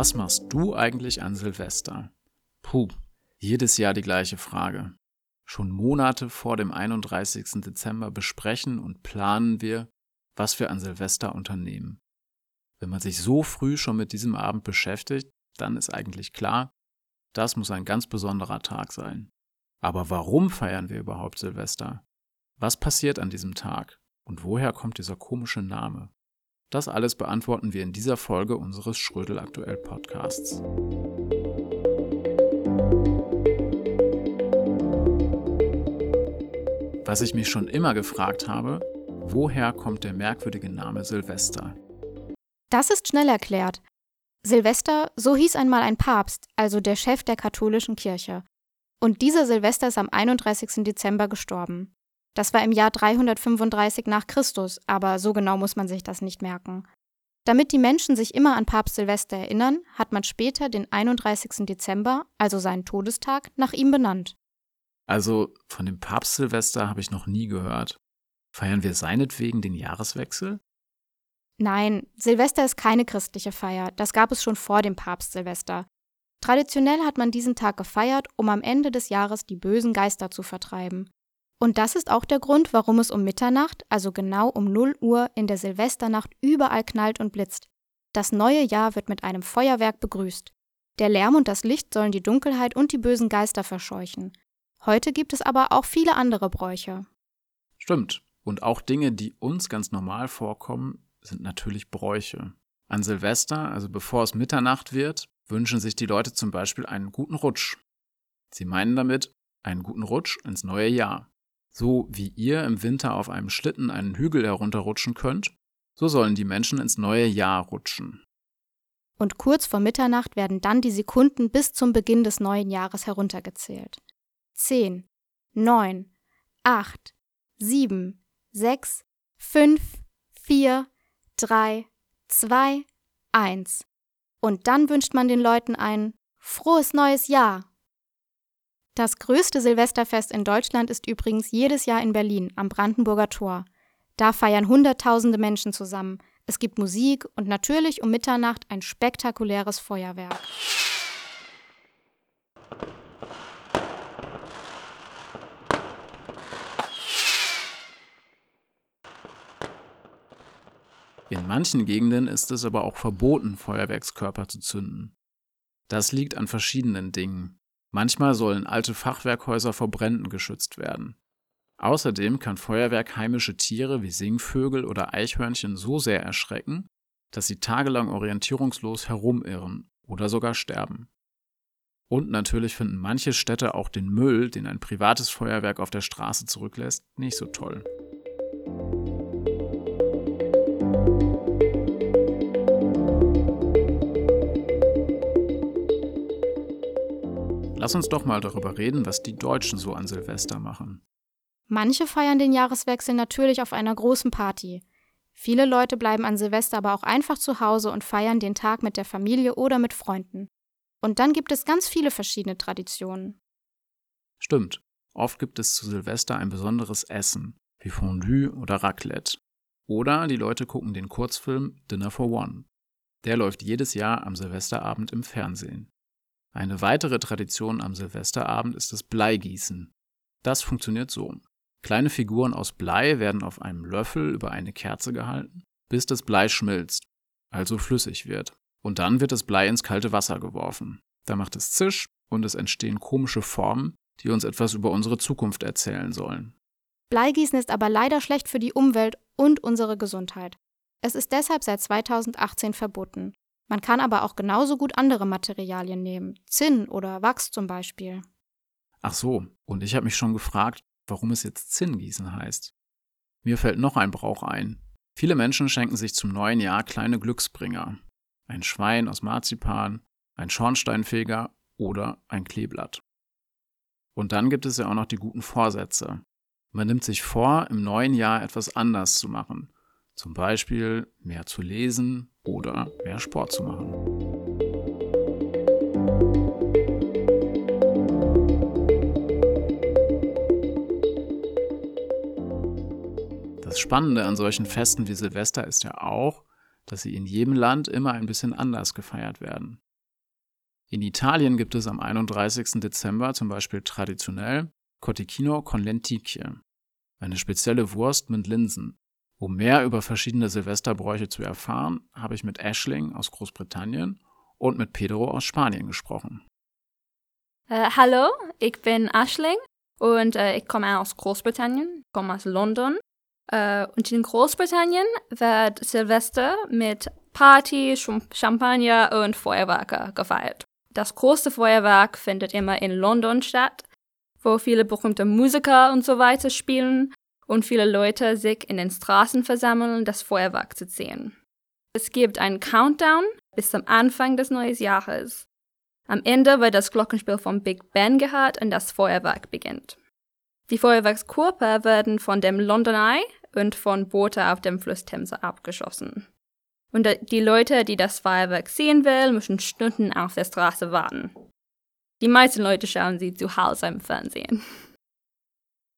Was machst du eigentlich an Silvester? Puh, jedes Jahr die gleiche Frage. Schon Monate vor dem 31. Dezember besprechen und planen wir, was wir an Silvester unternehmen. Wenn man sich so früh schon mit diesem Abend beschäftigt, dann ist eigentlich klar, das muss ein ganz besonderer Tag sein. Aber warum feiern wir überhaupt Silvester? Was passiert an diesem Tag? Und woher kommt dieser komische Name? Das alles beantworten wir in dieser Folge unseres Schrödel Aktuell Podcasts. Was ich mich schon immer gefragt habe, woher kommt der merkwürdige Name Silvester? Das ist schnell erklärt. Silvester, so hieß einmal ein Papst, also der Chef der katholischen Kirche. Und dieser Silvester ist am 31. Dezember gestorben. Das war im Jahr 335 nach Christus, aber so genau muss man sich das nicht merken. Damit die Menschen sich immer an Papst Silvester erinnern, hat man später den 31. Dezember, also seinen Todestag, nach ihm benannt. Also von dem Papst Silvester habe ich noch nie gehört. Feiern wir seinetwegen den Jahreswechsel? Nein, Silvester ist keine christliche Feier, das gab es schon vor dem Papst Silvester. Traditionell hat man diesen Tag gefeiert, um am Ende des Jahres die bösen Geister zu vertreiben. Und das ist auch der Grund, warum es um Mitternacht, also genau um 0 Uhr in der Silvesternacht überall knallt und blitzt. Das neue Jahr wird mit einem Feuerwerk begrüßt. Der Lärm und das Licht sollen die Dunkelheit und die bösen Geister verscheuchen. Heute gibt es aber auch viele andere Bräuche. Stimmt. Und auch Dinge, die uns ganz normal vorkommen, sind natürlich Bräuche. An Silvester, also bevor es Mitternacht wird, wünschen sich die Leute zum Beispiel einen guten Rutsch. Sie meinen damit einen guten Rutsch ins neue Jahr. So wie ihr im Winter auf einem Schlitten einen Hügel herunterrutschen könnt, so sollen die Menschen ins neue Jahr rutschen. Und kurz vor Mitternacht werden dann die Sekunden bis zum Beginn des neuen Jahres heruntergezählt. Zehn, neun, acht, sieben, sechs, fünf, vier, drei, zwei, eins. Und dann wünscht man den Leuten ein frohes neues Jahr. Das größte Silvesterfest in Deutschland ist übrigens jedes Jahr in Berlin am Brandenburger Tor. Da feiern Hunderttausende Menschen zusammen. Es gibt Musik und natürlich um Mitternacht ein spektakuläres Feuerwerk. In manchen Gegenden ist es aber auch verboten, Feuerwerkskörper zu zünden. Das liegt an verschiedenen Dingen. Manchmal sollen alte Fachwerkhäuser vor Bränden geschützt werden. Außerdem kann Feuerwerk heimische Tiere wie Singvögel oder Eichhörnchen so sehr erschrecken, dass sie tagelang orientierungslos herumirren oder sogar sterben. Und natürlich finden manche Städte auch den Müll, den ein privates Feuerwerk auf der Straße zurücklässt, nicht so toll. Lass uns doch mal darüber reden, was die Deutschen so an Silvester machen. Manche feiern den Jahreswechsel natürlich auf einer großen Party. Viele Leute bleiben an Silvester aber auch einfach zu Hause und feiern den Tag mit der Familie oder mit Freunden. Und dann gibt es ganz viele verschiedene Traditionen. Stimmt. Oft gibt es zu Silvester ein besonderes Essen, wie Fondue oder Raclette. Oder die Leute gucken den Kurzfilm Dinner for One. Der läuft jedes Jahr am Silvesterabend im Fernsehen. Eine weitere Tradition am Silvesterabend ist das Bleigießen. Das funktioniert so. Kleine Figuren aus Blei werden auf einem Löffel über eine Kerze gehalten, bis das Blei schmilzt, also flüssig wird. Und dann wird das Blei ins kalte Wasser geworfen. Da macht es Zisch und es entstehen komische Formen, die uns etwas über unsere Zukunft erzählen sollen. Bleigießen ist aber leider schlecht für die Umwelt und unsere Gesundheit. Es ist deshalb seit 2018 verboten. Man kann aber auch genauso gut andere Materialien nehmen, Zinn oder Wachs zum Beispiel. Ach so, und ich habe mich schon gefragt, warum es jetzt Zinngießen heißt. Mir fällt noch ein Brauch ein. Viele Menschen schenken sich zum neuen Jahr kleine Glücksbringer. Ein Schwein aus Marzipan, ein Schornsteinfeger oder ein Kleeblatt. Und dann gibt es ja auch noch die guten Vorsätze. Man nimmt sich vor, im neuen Jahr etwas anders zu machen zum Beispiel mehr zu lesen oder mehr Sport zu machen. Das Spannende an solchen Festen wie Silvester ist ja auch, dass sie in jedem Land immer ein bisschen anders gefeiert werden. In Italien gibt es am 31. Dezember zum Beispiel traditionell Cotechino con lenticchie, eine spezielle Wurst mit Linsen. Um mehr über verschiedene Silvesterbräuche zu erfahren, habe ich mit Ashling aus Großbritannien und mit Pedro aus Spanien gesprochen. Äh, hallo, ich bin Ashling und äh, ich komme aus Großbritannien, komme aus London. Äh, und in Großbritannien wird Silvester mit Party, Champagner und Feuerwerke gefeiert. Das große Feuerwerk findet immer in London statt, wo viele berühmte Musiker und so weiter spielen und viele Leute sich in den Straßen versammeln, das Feuerwerk zu sehen. Es gibt einen Countdown bis zum Anfang des neuen Jahres. Am Ende wird das Glockenspiel vom Big Ben gehört und das Feuerwerk beginnt. Die Feuerwerkskörper werden von dem London Eye und von Boote auf dem Fluss Themse abgeschossen. Und die Leute, die das Feuerwerk sehen will, müssen Stunden auf der Straße warten. Die meisten Leute schauen sie zu Hause im Fernsehen.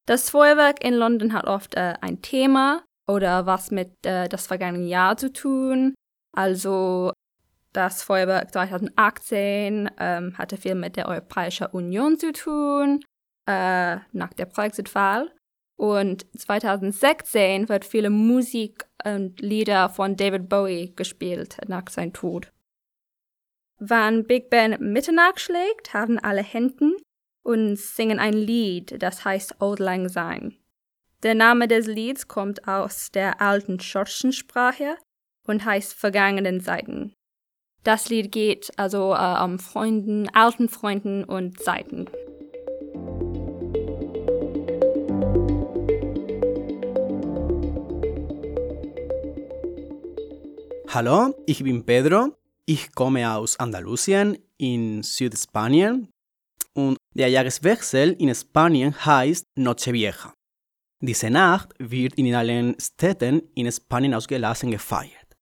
Das Feuerwerk in London hat oft äh, ein Thema oder was mit äh, das vergangene Jahr zu tun. Also das Feuerwerk 2018 ähm, hatte viel mit der Europäischen Union zu tun, äh, nach der Brexit-Wahl. Und 2016 wird viele Musik und Lieder von David Bowie gespielt nach seinem Tod. Wenn Big Ben Mitternacht schlägt, haben alle Händen und singen ein Lied, das heißt Old Lang Syne. Der Name des Lieds kommt aus der alten schottischen Sprache und heißt Vergangenen Seiten. Das Lied geht also äh, um Freunden, alten Freunden und Seiten. Hallo, ich bin Pedro. Ich komme aus Andalusien in Südspanien und der Jahreswechsel in Spanien heißt Nochevieja. Diese Nacht wird in allen Städten in Spanien ausgelassen gefeiert.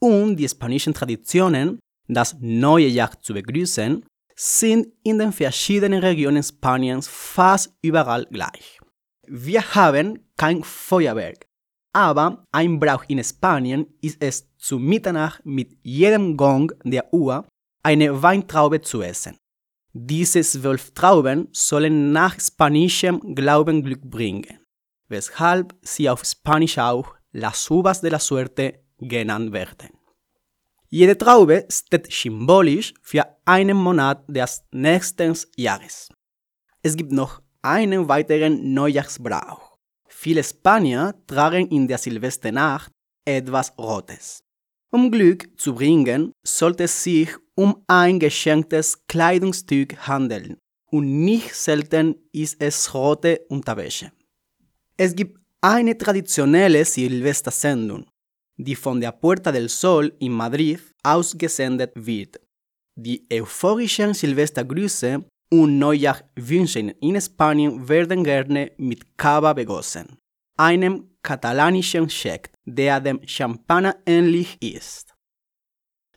Und die spanischen Traditionen, das neue Jahr zu begrüßen, sind in den verschiedenen Regionen Spaniens fast überall gleich. Wir haben kein Feuerwerk, aber ein Brauch in Spanien ist es zu Mitternacht mit jedem Gong der Uhr eine Weintraube zu essen. Diese zwölf Trauben sollen nach spanischem Glauben Glück bringen, weshalb sie auf Spanisch auch las uvas de la suerte genannt werden. Jede Traube steht symbolisch für einen Monat des nächsten Jahres. Es gibt noch einen weiteren Neujahrsbrauch. Viele Spanier tragen in der Silvesternacht etwas Rotes. Um Glück zu bringen, sollte es sich um ein geschenktes Kleidungsstück handeln und nicht selten ist es rote Unterwäsche. Es gibt eine traditionelle Silvestersendung, die von der Puerta del Sol in Madrid ausgesendet wird. Die euphorischen Silvestergrüße und Neujahrwünschen in Spanien werden gerne mit Cava begossen, einem katalanischen Sekt, der dem Champagner ähnlich ist.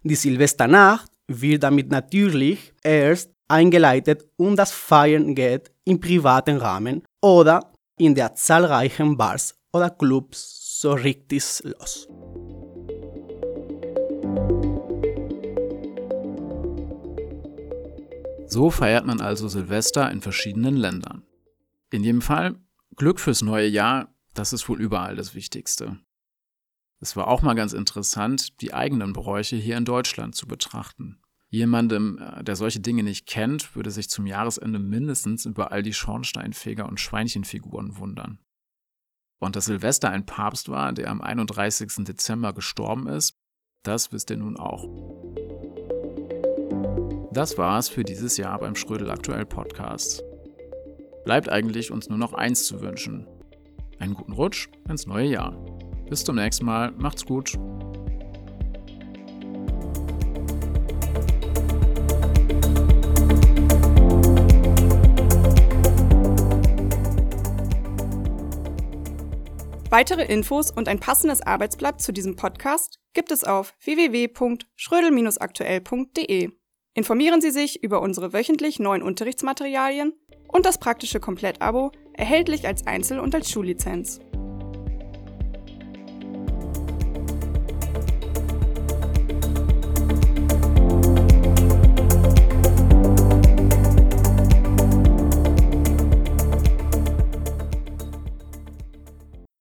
Die Silvesternacht wird damit natürlich erst eingeleitet und das Feiern geht im privaten Rahmen oder in der zahlreichen Bars oder Clubs so richtig los. So feiert man also Silvester in verschiedenen Ländern. In jedem Fall, Glück fürs neue Jahr, das ist wohl überall das Wichtigste. Es war auch mal ganz interessant, die eigenen Bräuche hier in Deutschland zu betrachten. Jemandem, äh, der solche Dinge nicht kennt, würde sich zum Jahresende mindestens über all die Schornsteinfeger und Schweinchenfiguren wundern. Und dass Silvester ein Papst war, der am 31. Dezember gestorben ist, das wisst ihr nun auch. Das war's für dieses Jahr beim Schrödel Aktuell Podcast. Bleibt eigentlich uns nur noch eins zu wünschen. Einen guten Rutsch ins neue Jahr. Bis zum nächsten Mal. Macht's gut. Weitere Infos und ein passendes Arbeitsblatt zu diesem Podcast gibt es auf www.schrödel-aktuell.de. Informieren Sie sich über unsere wöchentlich neuen Unterrichtsmaterialien und das praktische Komplettabo, erhältlich als Einzel- und als Schullizenz.